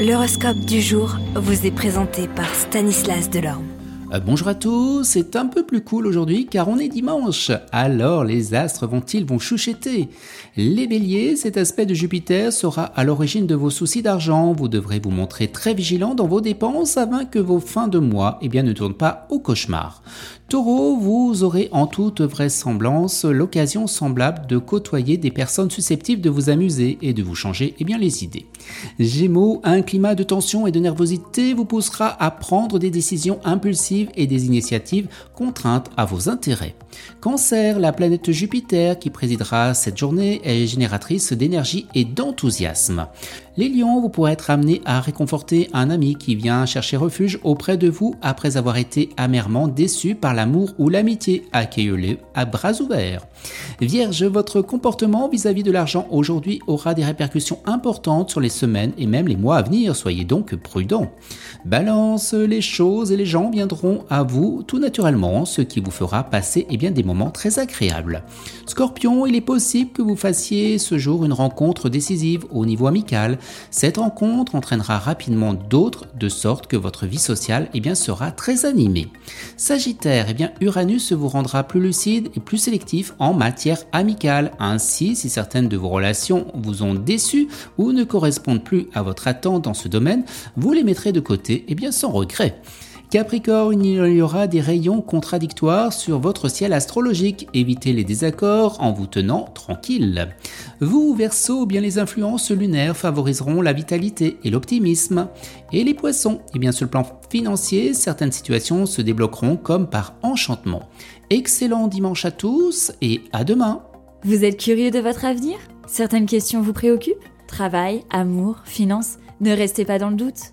L'horoscope du jour vous est présenté par Stanislas Delorme. Euh, bonjour à tous, c'est un peu plus cool aujourd'hui car on est dimanche. Alors les astres vont-ils vont chouchetter Les béliers, cet aspect de Jupiter sera à l'origine de vos soucis d'argent. Vous devrez vous montrer très vigilant dans vos dépenses afin que vos fins de mois eh bien, ne tournent pas au cauchemar. Taureau, vous aurez en toute vraisemblance l'occasion semblable de côtoyer des personnes susceptibles de vous amuser et de vous changer eh bien, les idées. Gémeaux, un climat de tension et de nervosité vous poussera à prendre des décisions impulsives et des initiatives contraintes à vos intérêts. Cancer, la planète Jupiter qui présidera cette journée est génératrice d'énergie et d'enthousiasme. Les lions, vous pourrez être amené à réconforter un ami qui vient chercher refuge auprès de vous après avoir été amèrement déçu par l'amour ou l'amitié. Accueillez-le à bras ouverts. Vierge, votre comportement vis-à-vis de l'argent aujourd'hui aura des répercussions importantes sur les semaines et même les mois à venir. Soyez donc prudent. Balance, les choses et les gens viendront à vous tout naturellement, ce qui vous fera passer eh bien, des moments très agréables. Scorpion, il est possible que vous fassiez ce jour une rencontre décisive au niveau amical. Cette rencontre entraînera rapidement d'autres, de sorte que votre vie sociale eh bien, sera très animée. Sagittaire, eh bien, Uranus vous rendra plus lucide et plus sélectif en matière amicale. Ainsi, si certaines de vos relations vous ont déçu ou ne correspondent plus à votre attente dans ce domaine, vous les mettrez de côté et bien sans regret. Capricorne, il y aura des rayons contradictoires sur votre ciel astrologique. Évitez les désaccords en vous tenant tranquille. Vous, Verseau, bien les influences lunaires favoriseront la vitalité et l'optimisme. Et les poissons, eh bien sur le plan financier, certaines situations se débloqueront comme par enchantement. Excellent dimanche à tous et à demain. Vous êtes curieux de votre avenir? Certaines questions vous préoccupent? Travail, amour, finances? Ne restez pas dans le doute.